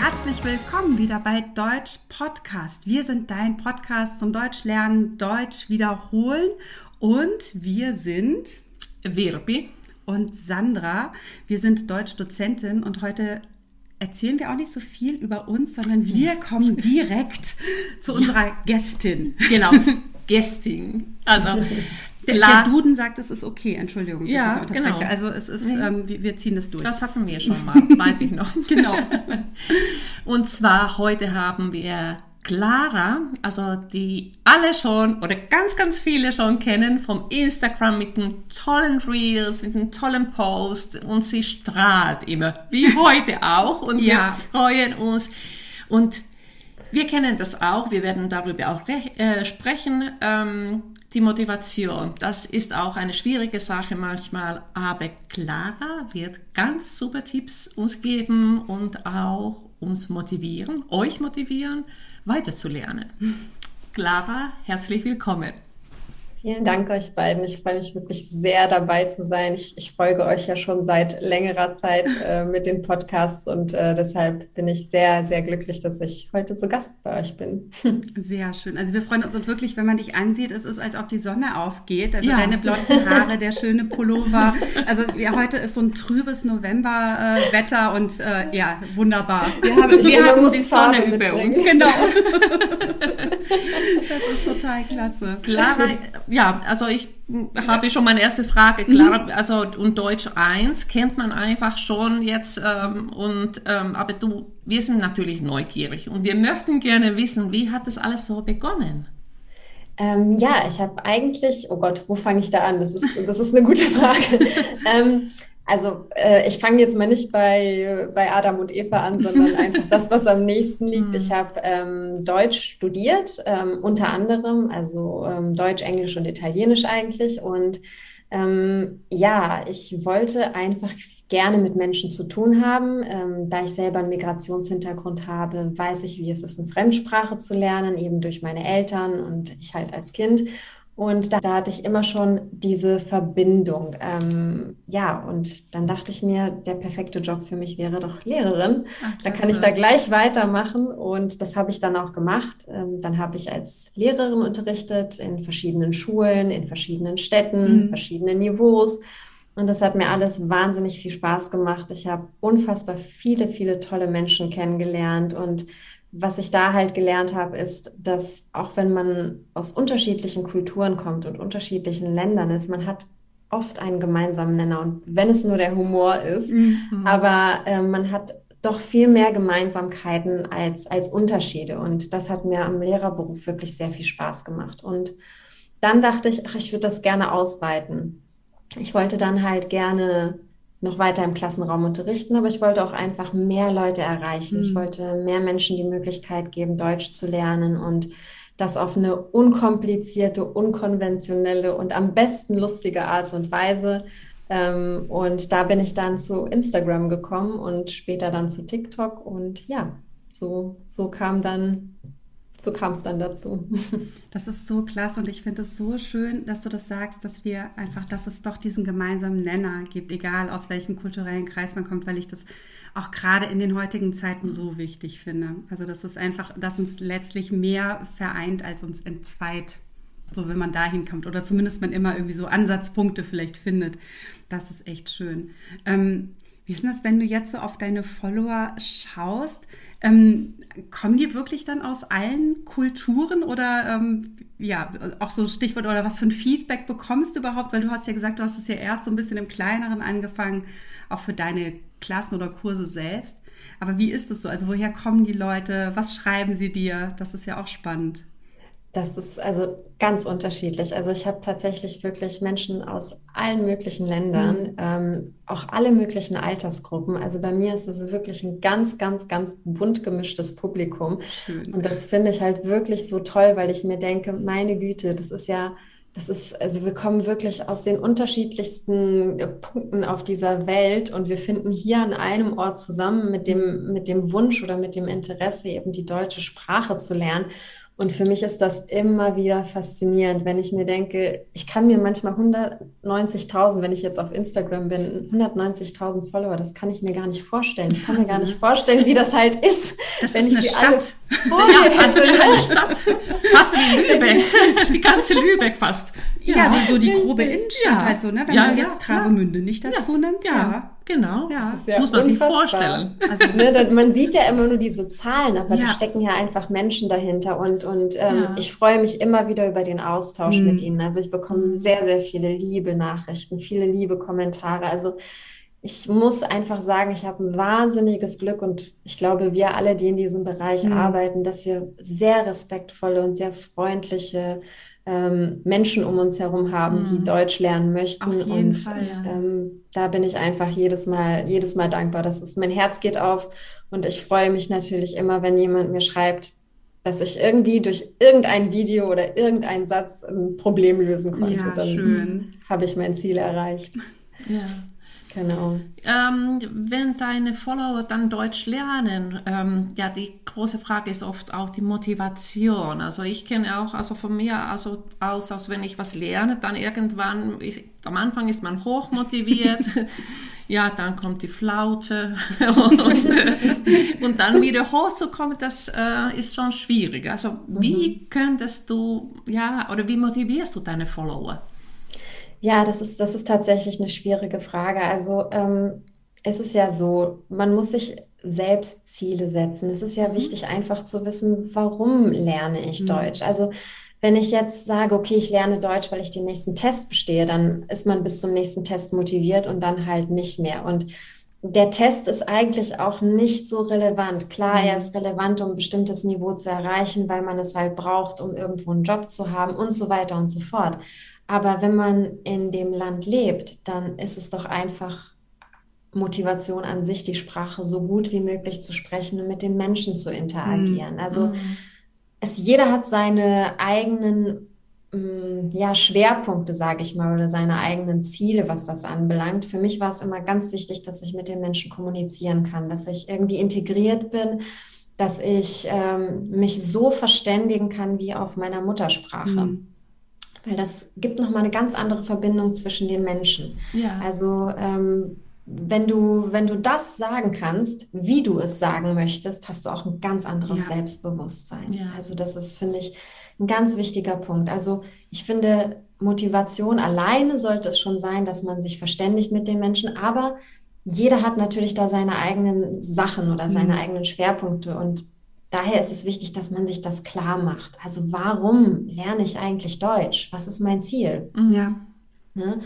herzlich willkommen wieder bei Deutsch Podcast. Wir sind dein Podcast zum Deutsch lernen, Deutsch wiederholen und wir sind Virbi und Sandra. Wir sind Deutschdozentin und heute erzählen wir auch nicht so viel über uns, sondern wir kommen direkt zu unserer Gästin. Genau, Gästin. Also der, der, Duden sagt, es ist okay. Entschuldigung, ja, genau. Also es ist, mhm. ähm, wir, wir, ziehen das durch. Das hatten wir schon mal, weiß ich noch. genau. Und zwar heute haben wir Clara, also die alle schon oder ganz, ganz viele schon kennen vom Instagram mit den tollen Reels, mit den tollen Posts und sie strahlt immer, wie heute auch und ja. wir freuen uns und wir kennen das auch, wir werden darüber auch äh, sprechen. Ähm, die Motivation, das ist auch eine schwierige Sache manchmal, aber Clara wird ganz super Tipps uns geben und auch uns motivieren, euch motivieren weiterzulernen. Clara, herzlich willkommen. Vielen Dank euch beiden. Ich freue mich wirklich sehr dabei zu sein. Ich, ich folge euch ja schon seit längerer Zeit äh, mit den Podcasts und äh, deshalb bin ich sehr, sehr glücklich, dass ich heute zu Gast bei euch bin. Sehr schön. Also wir freuen uns und wirklich, wenn man dich ansieht, es ist, als ob die Sonne aufgeht. Also ja. deine blonden Haare, der schöne Pullover. Also ja, heute ist so ein trübes Novemberwetter äh, und äh, ja, wunderbar. Wir haben, wir haben die Sonne über uns. Genau. das ist total klasse. Clara, ja, also ich habe schon meine erste Frage klar. Mhm. Also und Deutsch 1 kennt man einfach schon jetzt ähm, und ähm, aber du, wir sind natürlich neugierig und wir möchten gerne wissen, wie hat das alles so begonnen? Ähm, ja, ich habe eigentlich, oh Gott, wo fange ich da an? Das ist, das ist eine gute Frage. also äh, ich fange jetzt mal nicht bei, bei Adam und Eva an, sondern einfach das, was am nächsten liegt. Ich mhm. habe ähm, Deutsch studiert, ähm, unter anderem, also ähm, Deutsch, Englisch und Italienisch eigentlich. Und ähm, ja, ich wollte einfach gerne mit Menschen zu tun haben. Ähm, da ich selber einen Migrationshintergrund habe, weiß ich, wie es ist, eine Fremdsprache zu lernen, eben durch meine Eltern und ich halt als Kind. Und da, da, hatte ich immer schon diese Verbindung. Ähm, ja, und dann dachte ich mir, der perfekte Job für mich wäre doch Lehrerin. Ach, da kann ich da gleich weitermachen. Und das habe ich dann auch gemacht. Ähm, dann habe ich als Lehrerin unterrichtet in verschiedenen Schulen, in verschiedenen Städten, mhm. verschiedenen Niveaus. Und das hat mir alles wahnsinnig viel Spaß gemacht. Ich habe unfassbar viele, viele tolle Menschen kennengelernt und was ich da halt gelernt habe, ist, dass auch wenn man aus unterschiedlichen Kulturen kommt und unterschiedlichen Ländern ist, man hat oft einen gemeinsamen Nenner und wenn es nur der Humor ist, mhm. aber äh, man hat doch viel mehr Gemeinsamkeiten als, als Unterschiede und das hat mir am Lehrerberuf wirklich sehr viel Spaß gemacht und dann dachte ich, ach, ich würde das gerne ausweiten. Ich wollte dann halt gerne noch weiter im Klassenraum unterrichten, aber ich wollte auch einfach mehr Leute erreichen. Mhm. Ich wollte mehr Menschen die Möglichkeit geben, Deutsch zu lernen und das auf eine unkomplizierte, unkonventionelle und am besten lustige Art und Weise. Ähm, und da bin ich dann zu Instagram gekommen und später dann zu TikTok und ja, so, so kam dann so kam es dann dazu. Das ist so klasse und ich finde es so schön, dass du das sagst, dass wir einfach, dass es doch diesen gemeinsamen Nenner gibt, egal aus welchem kulturellen Kreis man kommt, weil ich das auch gerade in den heutigen Zeiten so wichtig finde. Also das ist einfach, dass uns letztlich mehr vereint, als uns entzweit. So, wenn man dahin kommt oder zumindest man immer irgendwie so Ansatzpunkte vielleicht findet. Das ist echt schön. Ähm, wie ist denn das, wenn du jetzt so auf deine Follower schaust? Ähm, kommen die wirklich dann aus allen Kulturen oder ähm, ja, auch so Stichwort oder was für ein Feedback bekommst du überhaupt? Weil du hast ja gesagt, du hast es ja erst so ein bisschen im Kleineren angefangen, auch für deine Klassen oder Kurse selbst. Aber wie ist es so? Also woher kommen die Leute? Was schreiben sie dir? Das ist ja auch spannend. Das ist also ganz unterschiedlich. Also ich habe tatsächlich wirklich Menschen aus allen möglichen Ländern, mhm. ähm, auch alle möglichen Altersgruppen. Also bei mir ist es wirklich ein ganz, ganz, ganz bunt gemischtes Publikum. Schön. Und das finde ich halt wirklich so toll, weil ich mir denke, meine Güte, das ist ja, das ist, also wir kommen wirklich aus den unterschiedlichsten äh, Punkten auf dieser Welt und wir finden hier an einem Ort zusammen mit dem, mit dem Wunsch oder mit dem Interesse, eben die deutsche Sprache zu lernen. Und für mich ist das immer wieder faszinierend, wenn ich mir denke, ich kann mir manchmal 190.000, wenn ich jetzt auf Instagram bin, 190.000 Follower, das kann ich mir gar nicht vorstellen. Ich kann mir gar nicht vorstellen, wie das halt ist, Das wenn ist ich eine die Stadt. alle Ja, also eine Stadt. Fast wie Lübeck. Die ganze Lübeck fast. Ja, so, so die grobe. Innenstadt Ja. halt so, ne? Wenn Ja, man ja, jetzt. Travemünde nicht dazu nimmt, ja. Genau. Ja. Das ist ja Muss man sich unfassbar. vorstellen. Also, Ne, da, man sieht ja immer nur diese Zahlen, aber da Ja. stecken ja einfach Menschen dahinter und, und ähm, Ja. ich freue mich immer wieder über den Austausch Mhm. mit ihnen. Also ich bekomme sehr, sehr viele liebe Nachrichten, viele liebe Kommentare. Also ich muss einfach sagen, ich habe ein wahnsinniges Glück und ich glaube, wir alle, die in diesem Bereich Mhm. arbeiten, dass wir sehr respektvolle und sehr freundliche ähm, Menschen um uns herum haben, die Mhm. Deutsch lernen möchten. Und Fall, ja. ähm, da bin ich einfach jedes Mal, jedes Mal dankbar. Das ist, mein Herz geht auf und ich freue mich natürlich immer, wenn jemand mir schreibt, dass ich irgendwie durch irgendein Video oder irgendeinen Satz ein Problem lösen konnte. ja, Dann habe ich mein Ziel erreicht. Ja. Genau. Ähm, wenn deine Follower dann Deutsch lernen, ähm, ja, die große Frage ist oft auch die Motivation. Also ich kenne auch, also von mir also aus, als wenn ich was lerne, dann irgendwann, ich, am Anfang ist man hochmotiviert, ja, dann kommt die Flaute und, äh, und dann wieder hochzukommen, das äh, ist schon schwierig. Also wie könntest du, ja, oder wie motivierst du deine Follower? Ja, das ist, das ist tatsächlich eine schwierige Frage. Also ähm, es ist ja so, man muss sich selbst Ziele setzen. Es ist ja wichtig, einfach zu wissen, warum lerne ich Mhm. Deutsch? Also wenn ich jetzt sage, okay, ich lerne Deutsch, weil ich den nächsten Test bestehe, dann ist man bis zum nächsten Test motiviert und dann halt nicht mehr. Und der Test ist eigentlich auch nicht so relevant. Klar, er ist relevant, um ein bestimmtes Niveau zu erreichen, weil man es halt braucht, um irgendwo einen Job zu haben und so weiter und so fort. Aber wenn man in dem Land lebt, dann ist es doch einfach Motivation an sich, die Sprache so gut wie möglich zu sprechen und mit den Menschen zu interagieren. Also es, jeder hat seine eigenen mm, ja, Schwerpunkte, sage ich mal, oder seine eigenen Ziele, was das anbelangt. Für mich war es immer ganz wichtig, dass ich mit den Menschen kommunizieren kann, dass ich irgendwie integriert bin, dass ich ähm, mich so verständigen kann wie auf meiner Muttersprache. Mhm. Weil das gibt nochmal eine ganz andere Verbindung zwischen den Menschen. Ja. Also ähm, wenn du, wenn du das sagen kannst, wie du es sagen möchtest, hast du auch ein ganz anderes Ja. Selbstbewusstsein. Ja. Also das ist, finde ich, ein ganz wichtiger Punkt. Also ich finde, Motivation alleine sollte es schon sein, dass man sich verständigt mit den Menschen, aber jeder hat natürlich da seine eigenen Sachen oder seine Mhm. eigenen Schwerpunkte und daher ist es wichtig, dass man sich das klar macht. Also warum lerne ich eigentlich Deutsch? Was ist mein Ziel? Mhm. Ja. Ne?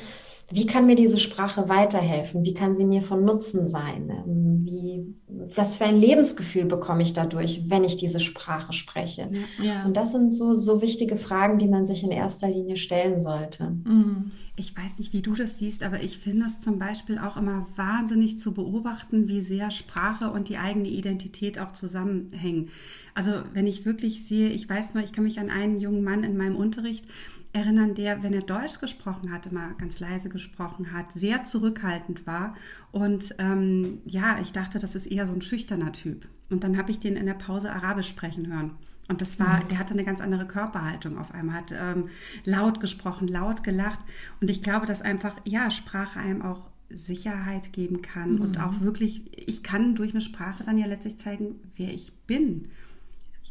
Wie kann mir diese Sprache weiterhelfen? Wie kann sie mir von Nutzen sein? Ähm, Wie, was für ein Lebensgefühl bekomme ich dadurch, wenn ich diese Sprache spreche? Ja. Und das sind so, so wichtige Fragen, die man sich in erster Linie stellen sollte. Mhm. Ich weiß nicht, wie du das siehst, aber ich finde es zum Beispiel auch immer wahnsinnig zu beobachten, wie sehr Sprache und die eigene Identität auch zusammenhängen. Also wenn ich wirklich sehe, ich weiß mal, ich kann mich an einen jungen Mann in meinem Unterricht erinnern, der, wenn er Deutsch gesprochen hat, immer ganz leise gesprochen hat, sehr zurückhaltend war. Und ähm, ja, ich dachte, das ist eher so ein schüchterner Typ. Und dann habe ich den in der Pause Arabisch sprechen hören. Und das war, der hatte eine ganz andere Körperhaltung auf einmal, hat ähm, laut gesprochen, laut gelacht. Und ich glaube, dass einfach, ja, Sprache einem auch Sicherheit geben kann und auch wirklich, ich kann durch eine Sprache dann ja letztlich zeigen, wer ich bin.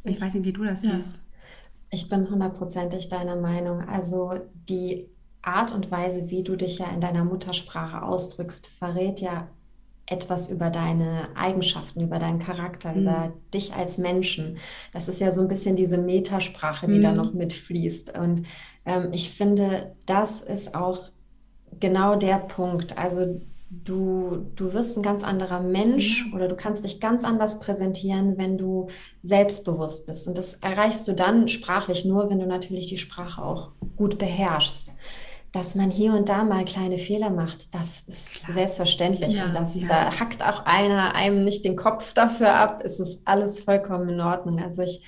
Ich weiß nicht, wie du das Ja. siehst. Ich bin hundertprozentig deiner Meinung. Also die Art und Weise, wie du dich ja in deiner Muttersprache ausdrückst, verrät ja etwas über deine Eigenschaften, über deinen Charakter, Mhm. über dich als Menschen. Das ist ja so ein bisschen diese Metasprache, die da Mhm. noch mitfließt. Und ähm, ich finde, das ist auch genau der Punkt. Also du, du wirst ein ganz anderer Mensch oder du kannst dich ganz anders präsentieren, wenn du selbstbewusst bist. Und das erreichst du dann sprachlich nur, wenn du natürlich die Sprache auch gut beherrschst. Dass man hier und da mal kleine Fehler macht, das ist Klar. selbstverständlich. Ja, und das, ja. da hackt auch einer einem nicht den Kopf dafür ab. Es ist alles vollkommen in Ordnung. Also ich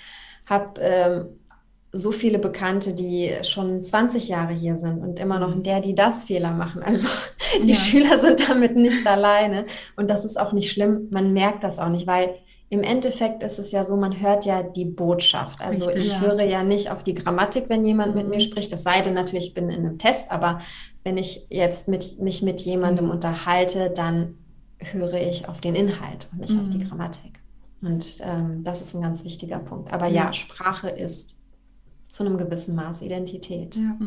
habe ähm, so viele Bekannte, die schon 20 Jahre hier sind und immer noch in der, die das Fehler machen. Also die Ja. Schüler sind damit nicht alleine und das ist auch nicht schlimm. Man merkt das auch nicht, weil im Endeffekt ist es ja so, man hört ja die Botschaft. Also Richtig, ich ja. höre ja nicht auf die Grammatik, wenn jemand mit mir mhm. spricht. Das sei denn natürlich, ich bin in einem Test, aber wenn ich jetzt mit, mich mit jemandem mhm. unterhalte, dann höre ich auf den Inhalt und nicht mhm. auf die mhm. Grammatik. Und ähm, das ist ein ganz wichtiger Punkt. Aber ja, ja Sprache ist zu einem gewissen Maß Identität. Ja.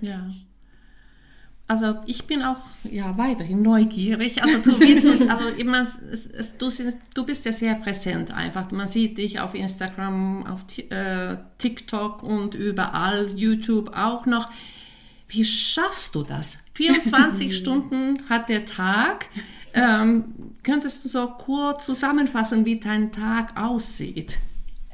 ja. Also ich bin auch ja weiterhin neugierig, also zu wissen, also immer, es, es, du, du, bist ja sehr präsent einfach. Man sieht dich auf Instagram, auf äh, TikTok und überall, YouTube auch noch. Wie schaffst du das? 24 Stunden hat der Tag. Ähm, könntest du so kurz zusammenfassen, wie dein Tag aussieht?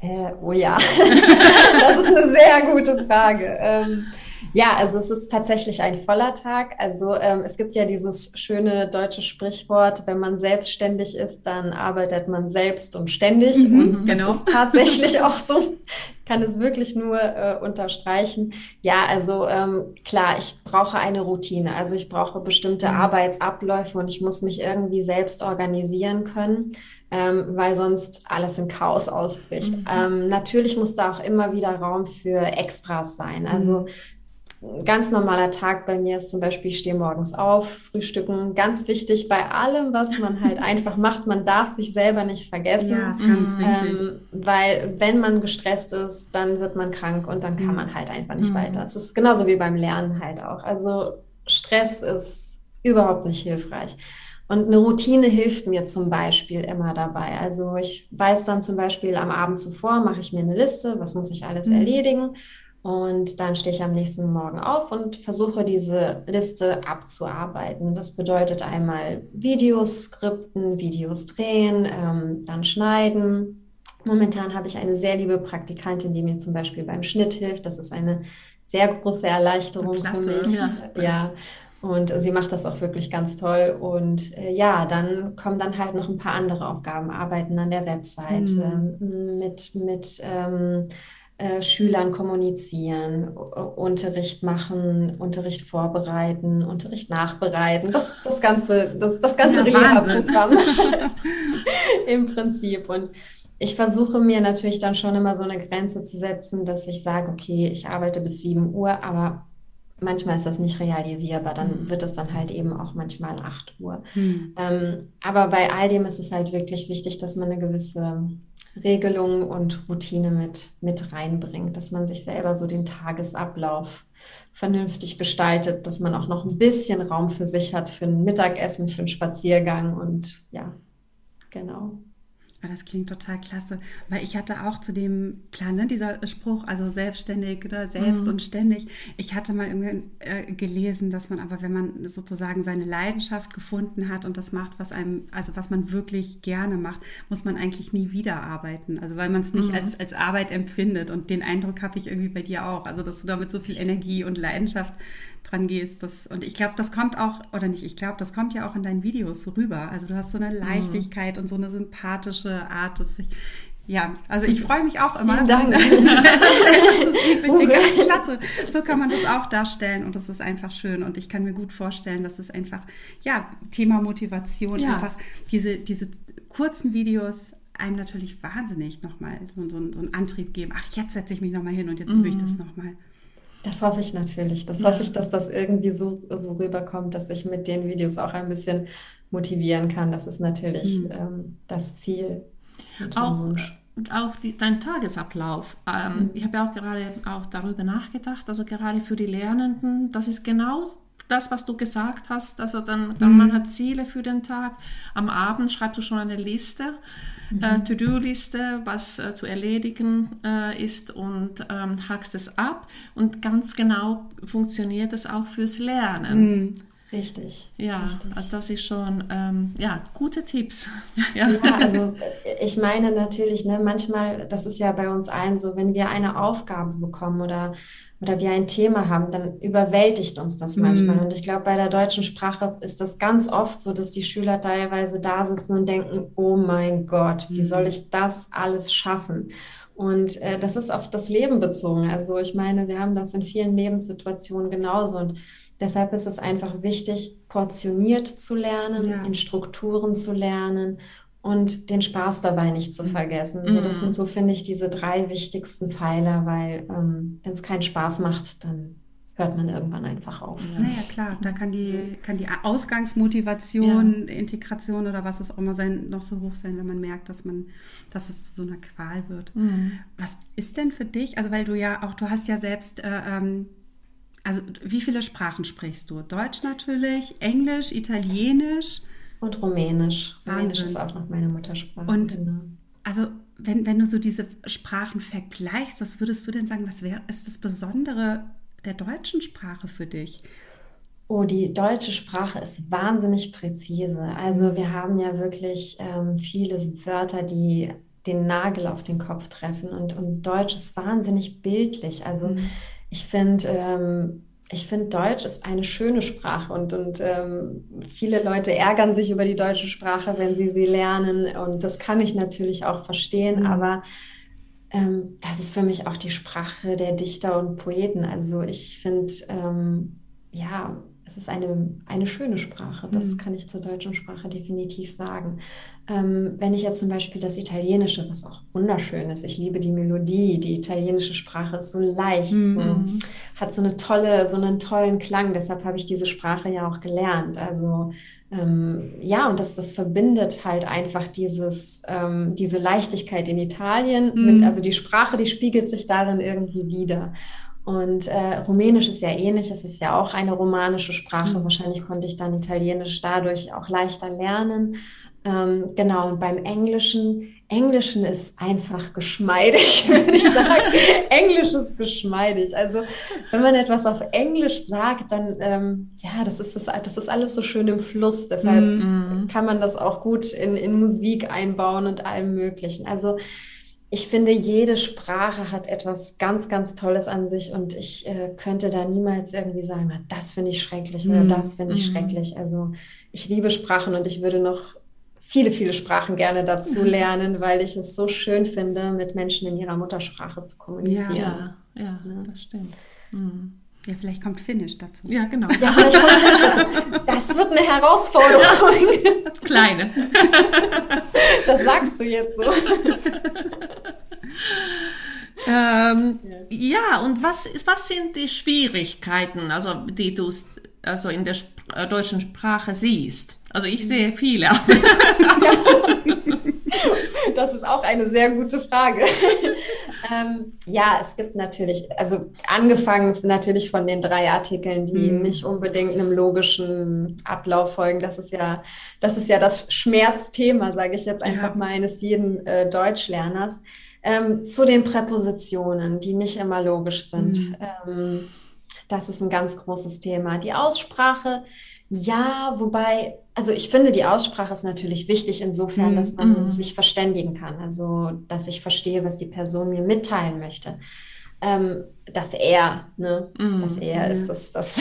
Äh, oh ja, das ist eine sehr gute Frage. Ähm, ja, also es ist tatsächlich ein voller Tag. Also ähm, es gibt ja dieses schöne deutsche Sprichwort, wenn man selbstständig ist, dann arbeitet man selbst und ständig. Mhm, und genau. das ist tatsächlich auch so. Kann es wirklich nur äh, unterstreichen. Ja, also ähm, klar, ich brauche eine Routine. Also ich brauche bestimmte mhm. Arbeitsabläufe und ich muss mich irgendwie selbst organisieren können. Ähm, weil sonst alles in Chaos ausbricht. Mhm. Ähm, natürlich muss da auch immer wieder Raum für Extras sein. Also mhm ganz normaler Tag bei mir ist zum Beispiel, ich stehe morgens auf, frühstücken. Ganz wichtig bei allem, was man halt einfach macht, man darf sich selber nicht vergessen. Ja, ist ganz wichtig. Ähm, weil wenn man gestresst ist, dann wird man krank und dann kann mhm. man halt einfach nicht mhm. weiter. Es ist genauso wie beim Lernen halt auch. Also Stress ist überhaupt nicht hilfreich. Und eine Routine hilft mir zum Beispiel immer dabei. Also ich weiß dann zum Beispiel am Abend zuvor, mache ich mir eine Liste, was muss ich alles mhm. erledigen. Und dann stehe ich am nächsten Morgen auf und versuche diese Liste abzuarbeiten. Das bedeutet einmal Videos skripten, Videos drehen, ähm, dann schneiden. Momentan habe ich eine sehr liebe Praktikantin, die mir zum Beispiel beim Schnitt hilft. Das ist eine sehr große Erleichterung Klasse, für mich. Ja. ja. Und sie macht das auch wirklich ganz toll. Und äh, ja, dann kommen dann halt noch ein paar andere Aufgaben, arbeiten an der Webseite, mhm. mit, mit ähm, äh, Schülern kommunizieren, Unterricht machen, Unterricht vorbereiten, Unterricht nachbereiten. Das, das ganze, das, das ganze ja, Reha-Programm im Prinzip. Und ich versuche mir natürlich dann schon immer so eine Grenze zu setzen, dass ich sage, okay, ich arbeite bis 7 Uhr, aber manchmal ist das nicht realisierbar. Dann mhm. wird es dann halt eben auch manchmal 8 Uhr. Mhm. Ähm, aber bei all dem ist es halt wirklich wichtig, dass man eine gewisse Regelung und Routine mit, mit reinbringt, dass man sich selber so den Tagesablauf vernünftig gestaltet, dass man auch noch ein bisschen Raum für sich hat, für ein Mittagessen, für einen Spaziergang und ja, genau. Ja, das klingt total klasse, weil ich hatte auch zu dem, klar, ne, dieser Spruch, also selbstständig oder selbst mhm. und ständig. Ich hatte mal irgendwie äh, gelesen, dass man aber, wenn man sozusagen seine Leidenschaft gefunden hat und das macht, was einem, also was man wirklich gerne macht, muss man eigentlich nie wieder arbeiten. Also weil man es nicht mhm. als, als Arbeit empfindet. Und den Eindruck habe ich irgendwie bei dir auch. Also dass du damit so viel Energie und Leidenschaft dran gehst. Das, und ich glaube, das kommt auch, oder nicht, ich glaube, das kommt ja auch in deinen Videos rüber. Also du hast so eine mhm. Leichtigkeit mhm. und so eine sympathische Art. Dass ich, ja, also ich freue mich auch immer. Vielen Dank. das ist ganz klasse. So kann man das auch darstellen und das ist einfach schön. Und ich kann mir gut vorstellen, dass es einfach, ja, Thema Motivation, ja. einfach diese, diese kurzen Videos einem natürlich wahnsinnig nochmal so, so, so einen Antrieb geben. Ach, jetzt setze ich mich nochmal hin und jetzt übe ich das mhm. nochmal. Das hoffe ich natürlich. Das ja. hoffe ich, dass das irgendwie so, so rüberkommt, dass ich mit den Videos auch ein bisschen motivieren kann. Das ist natürlich mhm. ähm, das Ziel. Auch, auch die, dein Tagesablauf. Ähm, mhm. Ich habe ja auch gerade auch darüber nachgedacht. Also gerade für die Lernenden, das ist genau das, was du gesagt hast. Also dann, dann mhm. man hat Ziele für den Tag. Am Abend schreibst du schon eine Liste äh, mhm. To-Do-Liste, was äh, zu erledigen äh, ist und ähm, hackst es ab. Und ganz genau funktioniert es auch fürs Lernen. Mhm. Richtig. Ja, richtig. also das ist schon, ähm, ja, gute Tipps. ja. ja. also ich meine natürlich, ne, manchmal, das ist ja bei uns allen so, wenn wir eine Aufgabe bekommen oder oder wir ein Thema haben, dann überwältigt uns das manchmal. Mm. Und ich glaube, bei der deutschen Sprache ist das ganz oft so, dass die Schüler teilweise da sitzen und denken, oh mein Gott, wie soll ich das alles schaffen? Und äh, das ist auf das Leben bezogen. Also ich meine, wir haben das in vielen Lebenssituationen genauso. Und deshalb ist es einfach wichtig, portioniert zu lernen, ja. in Strukturen zu lernen und den Spaß dabei nicht zu vergessen. So, das sind so, finde ich, diese drei wichtigsten Pfeiler, weil ähm, wenn es keinen Spaß macht, dann hört man irgendwann einfach auf. Ja. Naja, klar, da kann die, kann die Ausgangsmotivation, ja. Integration oder was es auch immer sein, noch so hoch sein, wenn man merkt, dass man, dass es zu so einer Qual wird. Mhm. Was ist denn für dich, also weil du ja auch, du hast ja selbst, äh, ähm, also wie viele Sprachen sprichst du? Deutsch natürlich, Englisch, Italienisch? Und Rumänisch. Wahnsinn. Rumänisch ist auch noch meine Muttersprache. Und genau. also wenn, wenn du so diese Sprachen vergleichst, was würdest du denn sagen, was wäre, ist das Besondere der deutschen Sprache für dich? Oh, die deutsche Sprache ist wahnsinnig präzise. Also wir haben ja wirklich ähm, viele Wörter, die den Nagel auf den Kopf treffen und, und Deutsch ist wahnsinnig bildlich. Also mhm. ich finde, ähm, ich finde, Deutsch ist eine schöne Sprache und, und ähm, viele Leute ärgern sich über die deutsche Sprache, wenn sie sie lernen. Und das kann ich natürlich auch verstehen, mhm. aber ähm, das ist für mich auch die Sprache der Dichter und Poeten. Also ich finde, ähm, ja, es ist eine, eine schöne Sprache. Das mhm. kann ich zur deutschen Sprache definitiv sagen. Ähm, wenn ich jetzt zum Beispiel das Italienische, was auch wunderschön ist, ich liebe die Melodie, die italienische Sprache ist so leicht, mhm. so, hat so eine tolle, so einen tollen Klang. Deshalb habe ich diese Sprache ja auch gelernt. Also ähm, ja, und das, das verbindet halt einfach dieses, ähm, diese Leichtigkeit in Italien. Mhm. Mit, also die Sprache, die spiegelt sich darin irgendwie wieder. Und äh, Rumänisch ist ja ähnlich, es ist ja auch eine romanische Sprache. Mhm. Wahrscheinlich konnte ich dann Italienisch dadurch auch leichter lernen. Ähm, genau, und beim Englischen, Englischen ist einfach geschmeidig, würde ich sagen. Englisch ist geschmeidig. Also wenn man etwas auf Englisch sagt, dann, ähm, ja, das ist, das, das ist alles so schön im Fluss. Deshalb mhm. kann man das auch gut in, in Musik einbauen und allem Möglichen. Also ich finde, jede Sprache hat etwas ganz, ganz Tolles an sich und ich äh, könnte da niemals irgendwie sagen, na, das finde ich schrecklich oder mhm. das finde ich mhm. schrecklich. Also ich liebe Sprachen und ich würde noch viele, viele Sprachen gerne dazu mhm. lernen, weil ich es so schön finde, mit Menschen in ihrer Muttersprache zu kommunizieren. Ja, ja, ja, ja. das stimmt. Mhm. Ja, vielleicht kommt Finnisch dazu. Ja, genau. Ja, vielleicht kommt Finnisch dazu. Das wird eine Herausforderung. Kleine. Das sagst du jetzt so. Ähm, ja, und was, was sind die Schwierigkeiten, also die du also in der Sp äh, deutschen Sprache siehst? Also ich sehe viele. Das ist auch eine sehr gute Frage. ähm, ja, es gibt natürlich, also angefangen natürlich von den drei Artikeln, die mhm. nicht unbedingt einem logischen Ablauf folgen. Das ist ja, das ist ja das Schmerzthema, sage ich jetzt einfach ja. mal eines jeden äh, Deutschlerners. Ähm, zu den Präpositionen, die nicht immer logisch sind. Mhm. Ähm, das ist ein ganz großes Thema. Die Aussprache, ja, wobei, also ich finde, die Aussprache ist natürlich wichtig insofern, dass man mm. sich verständigen kann. Also, dass ich verstehe, was die Person mir mitteilen möchte. Ähm, das er, ne? Mm. Das er ist das, das.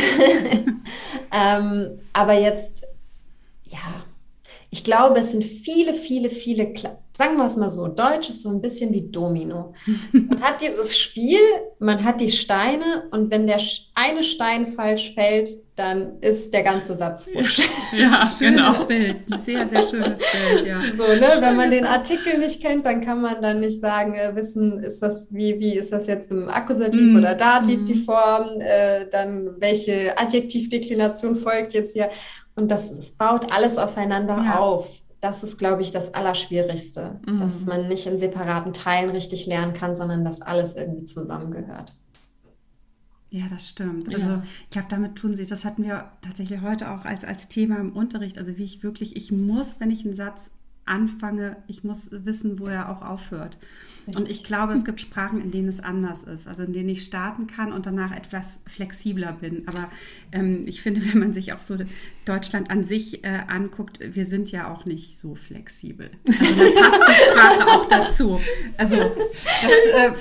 ähm, aber jetzt, ja, ich glaube, es sind viele, viele, viele sagen wir es mal so, Deutsch ist so ein bisschen wie Domino. Man hat dieses Spiel, man hat die Steine und wenn der eine Stein falsch fällt, dann ist der ganze Satz futsch. ja, schönes genau. Bild, ein sehr, sehr schönes Bild, ja. So, ne, wenn man den Artikel nicht kennt, dann kann man dann nicht sagen, äh, wissen, ist das, wie, wie ist das jetzt im Akkusativ mm. oder Dativ mm. die Form, äh, dann welche Adjektivdeklination folgt jetzt hier. Und das, das baut alles aufeinander ja. auf das ist, glaube ich, das Allerschwierigste, mhm. dass man nicht in separaten Teilen richtig lernen kann, sondern dass alles irgendwie zusammengehört. Ja, das stimmt. Also ja. ich glaube, damit tun sie, das hatten wir tatsächlich heute auch als, als Thema im Unterricht. Also wie ich wirklich, ich muss, wenn ich einen Satz anfange, ich muss wissen, wo er auch aufhört. Und ich glaube, es gibt Sprachen, in denen es anders ist, also in denen ich starten kann und danach etwas flexibler bin. Aber ähm, ich finde, wenn man sich auch so Deutschland an sich äh, anguckt, wir sind ja auch nicht so flexibel. Also dann passt die Sprache auch dazu. Also das, äh,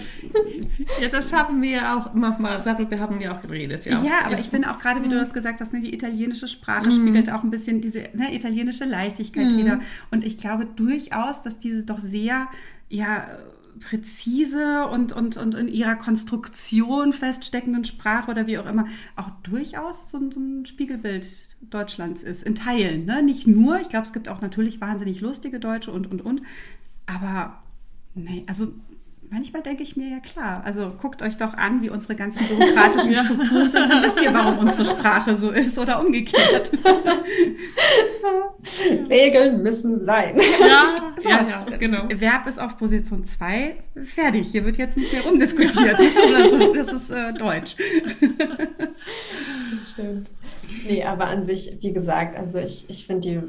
ja, das haben wir auch manchmal, darüber haben wir auch geredet. Ja, ja aber ja. ich finde auch gerade, wie du mhm. das gesagt hast, ne, die italienische Sprache mhm. spiegelt auch ein bisschen diese ne, italienische Leichtigkeit mhm. wieder. Und ich glaube durchaus, dass diese doch sehr ja präzise und, und, und in ihrer Konstruktion feststeckenden Sprache oder wie auch immer auch durchaus so, so ein Spiegelbild Deutschlands ist. In Teilen, ne? Nicht nur. Ich glaube, es gibt auch natürlich wahnsinnig lustige Deutsche und, und, und. Aber, nee, also manchmal denke ich mir, ja klar, also guckt euch doch an, wie unsere ganzen bürokratischen Strukturen sind, dann wisst ihr, warum unsere Sprache so ist oder umgekehrt. Regeln müssen sein. Ja, so, ja, ja, genau. Verb ist auf Position 2, fertig. Hier wird jetzt nicht mehr rumdiskutiert. also, das ist äh, Deutsch. Das stimmt. Nee, aber an sich, wie gesagt, also ich, ich finde die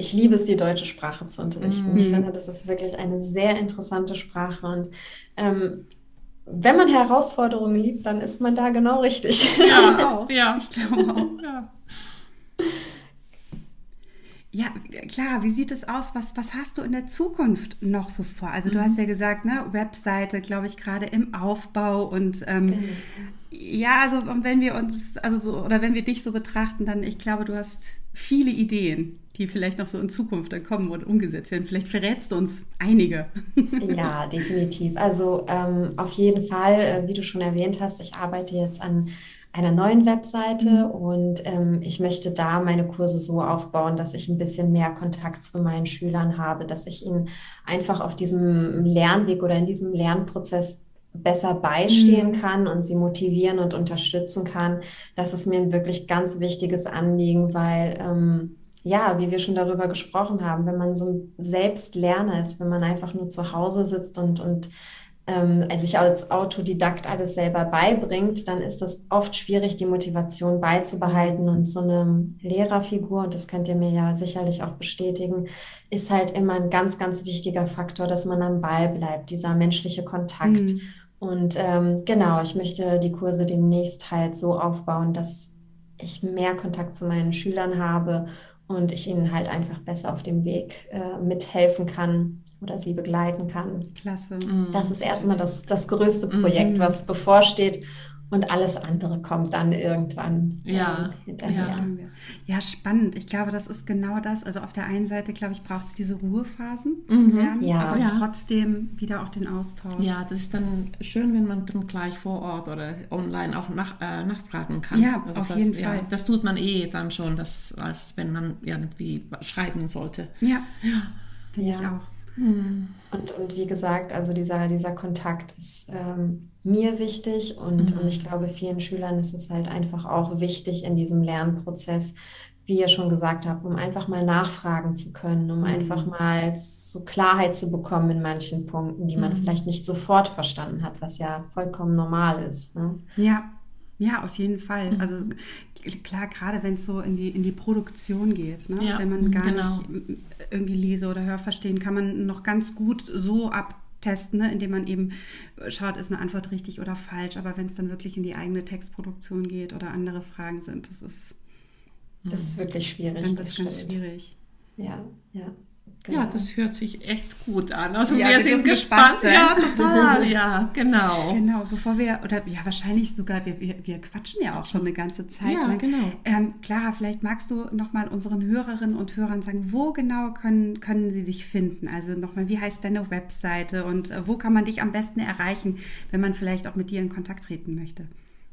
ich liebe es, die deutsche Sprache zu unterrichten. Mhm. Ich finde, das ist wirklich eine sehr interessante Sprache. Und ähm, wenn man Herausforderungen liebt, dann ist man da genau richtig. Ja, auch. Ja, ich glaube auch. Ja. Ja, klar, wie sieht es aus? Was, was hast du in der Zukunft noch so vor? Also, du mhm. hast ja gesagt, ne, Webseite, glaube ich, gerade im Aufbau und ähm, mhm. ja, also, und wenn wir uns, also so, oder wenn wir dich so betrachten, dann, ich glaube, du hast viele Ideen die vielleicht noch so in Zukunft dann kommen und umgesetzt werden. Vielleicht verrätst du uns einige. Ja, definitiv. Also ähm, auf jeden Fall, äh, wie du schon erwähnt hast, ich arbeite jetzt an einer neuen Webseite mhm. und ähm, ich möchte da meine Kurse so aufbauen, dass ich ein bisschen mehr Kontakt zu meinen Schülern habe, dass ich ihnen einfach auf diesem Lernweg oder in diesem Lernprozess besser beistehen mhm. kann und sie motivieren und unterstützen kann. Das ist mir ein wirklich ganz wichtiges Anliegen, weil ähm, ja, wie wir schon darüber gesprochen haben, wenn man so ein Selbstlerner ist, wenn man einfach nur zu Hause sitzt und, und ähm, sich als Autodidakt alles selber beibringt, dann ist das oft schwierig, die Motivation beizubehalten. Und so eine Lehrerfigur, und das könnt ihr mir ja sicherlich auch bestätigen, ist halt immer ein ganz, ganz wichtiger Faktor, dass man am Ball bleibt, dieser menschliche Kontakt. Mhm. Und ähm, genau, ich möchte die Kurse demnächst halt so aufbauen, dass ich mehr Kontakt zu meinen Schülern habe und ich ihnen halt einfach besser auf dem Weg äh, mithelfen kann oder sie begleiten kann. Klasse. Das ist erstmal das, das größte Projekt, mhm. was bevorsteht. Und alles andere kommt dann irgendwann ja, hinterher. Ja. ja, spannend. Ich glaube, das ist genau das. Also auf der einen Seite, glaube ich, braucht es diese Ruhephasen zum mhm. Lernen, ja. aber ja. trotzdem wieder auch den Austausch. Ja, das ist dann schön, wenn man dann gleich vor Ort oder online auch nach, äh, nachfragen kann. Ja, also auf das, jeden Fall. Das tut man eh dann schon, das, als wenn man irgendwie schreiben sollte. Ja, ja. finde ich auch. Mhm. Und, und wie gesagt, also dieser, dieser Kontakt ist ähm, mir wichtig und, mhm. und ich glaube, vielen Schülern ist es halt einfach auch wichtig in diesem Lernprozess, wie ihr schon gesagt habt, um einfach mal nachfragen zu können, um mhm. einfach mal so Klarheit zu bekommen in manchen Punkten, die man mhm. vielleicht nicht sofort verstanden hat, was ja vollkommen normal ist. Ne? Ja, ja, auf jeden Fall. Mhm. Also klar, gerade wenn es so in die, in die Produktion geht, ne? ja, wenn man gar genau. nicht irgendwie lese oder hör verstehen, kann man noch ganz gut so abtesten, ne? indem man eben schaut, ist eine Antwort richtig oder falsch. Aber wenn es dann wirklich in die eigene Textproduktion geht oder andere Fragen sind, das ist das ist wirklich schwierig. Dann das ist ganz schwierig. Ja, ja. Genau. Ja, das hört sich echt gut an. Also ja, wir, wir sind gespannt. gespannt ja, total. ja, genau. Genau, bevor wir, oder ja, wahrscheinlich sogar, wir, wir, wir quatschen ja auch schon eine ganze Zeit ja, lang. genau. Ähm, Clara, vielleicht magst du nochmal unseren Hörerinnen und Hörern sagen, wo genau können, können sie dich finden? Also nochmal, wie heißt deine Webseite und äh, wo kann man dich am besten erreichen, wenn man vielleicht auch mit dir in Kontakt treten möchte?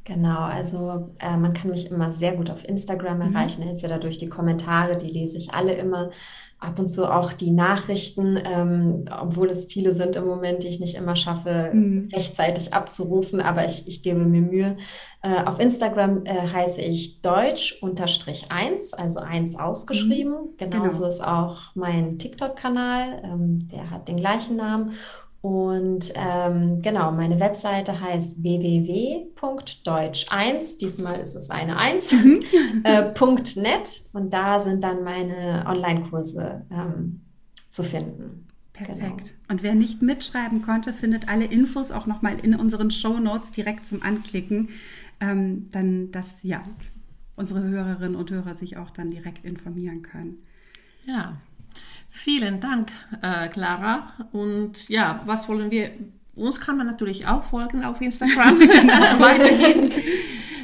Genau, also äh, man kann mich immer sehr gut auf Instagram mhm. erreichen, mhm. entweder durch die Kommentare, die lese ich alle immer ab und zu auch die Nachrichten, ähm, obwohl es viele sind im Moment, die ich nicht immer schaffe, mhm. rechtzeitig abzurufen, aber ich, ich gebe mir Mühe. Äh, auf Instagram äh, heiße ich Deutsch unterstrich eins, also eins ausgeschrieben. Mhm. Genauso genau. ist auch mein TikTok-Kanal, ähm, der hat den gleichen Namen. Und ähm, genau, meine Webseite heißt www.deutsch1, diesmal ist es eine 1, mhm. äh, .net und da sind dann meine Online-Kurse ähm, zu finden. Perfekt. Genau. Und wer nicht mitschreiben konnte, findet alle Infos auch nochmal in unseren Show Notes direkt zum Anklicken. Ähm, dann, dass ja unsere Hörerinnen und Hörer sich auch dann direkt informieren können. Ja, Vielen Dank, äh, Clara. Und ja, was wollen wir? Uns kann man natürlich auch folgen auf Instagram. Weiterhin.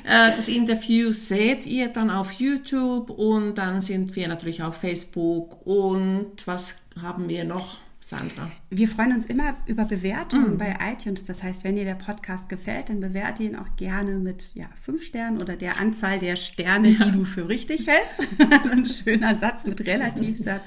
Äh, das Interview seht ihr dann auf YouTube und dann sind wir natürlich auf Facebook. Und was haben wir noch? Sandra. Wir freuen uns immer über Bewertungen mhm. bei iTunes. Das heißt, wenn dir der Podcast gefällt, dann bewerte ihn auch gerne mit ja, fünf Sternen oder der Anzahl der Sterne, ja. die du für richtig hältst. Ein schöner Satz mit Relativsatz.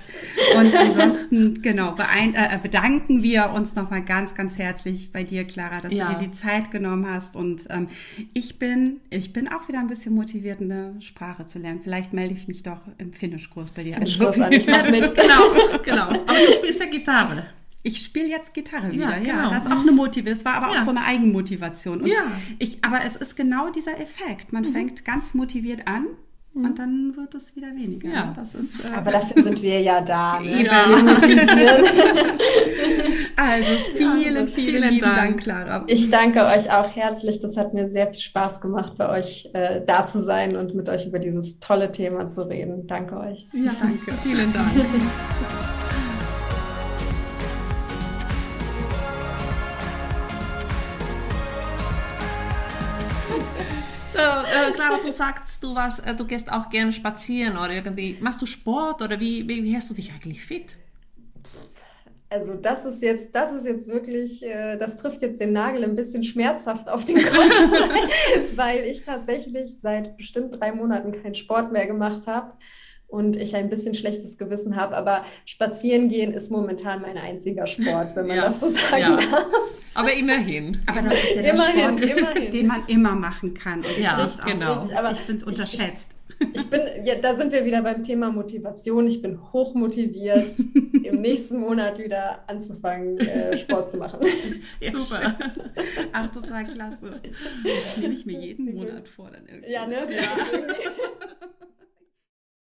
Und ansonsten, genau, beein äh, bedanken wir uns nochmal ganz, ganz herzlich bei dir, Clara, dass ja. du dir die Zeit genommen hast. Und ähm, ich bin, ich bin auch wieder ein bisschen motiviert, eine Sprache zu lernen. Vielleicht melde ich mich doch im Finnischkurs bei dir. Finnischkurs an, ich mach mit. genau, genau. Aber du spielst ja Gitarre. Ich spiele jetzt Gitarre wieder. Ja, genau. ja, das ist auch eine Motivation. Das war aber ja. auch so eine Eigenmotivation. Und ja. ich, aber es ist genau dieser Effekt. Man mhm. fängt ganz motiviert an mhm. und dann wird es wieder weniger. Ja. Das ist, äh, Aber dafür sind wir ja da. Ne? Ja. also vielen, ja, vielen, vielen lieben Dank. Dank, Clara. Ich danke euch auch herzlich. Das hat mir sehr viel Spaß gemacht, bei euch äh, da zu sein und mit euch über dieses tolle Thema zu reden. Danke euch. Ja, danke. vielen Dank. So, äh, Clara, du sagst, du, was, äh, du gehst auch gerne spazieren oder irgendwie. Machst du Sport oder wie, wie, wie hältst du dich eigentlich fit? Also das ist jetzt, das ist jetzt wirklich, äh, das trifft jetzt den Nagel ein bisschen schmerzhaft auf den Kopf, weil ich tatsächlich seit bestimmt drei Monaten keinen Sport mehr gemacht habe und ich ein bisschen schlechtes Gewissen habe. Aber spazieren gehen ist momentan mein einziger Sport, wenn man ja, das so sagen ja. darf. Aber immerhin. Aber das ist ja der immerhin, Sport, immerhin. den man immer machen kann. Und ja, genau. Auch, aber ich finde es unterschätzt. Ich bin, ja, da sind wir wieder beim Thema Motivation. Ich bin hochmotiviert, im nächsten Monat wieder anzufangen, äh, Sport zu machen. Sehr Super. Schön. Ach, total klasse. Das nehme ich mir jeden Monat vor dann irgendwie. Ja, ne? Ja.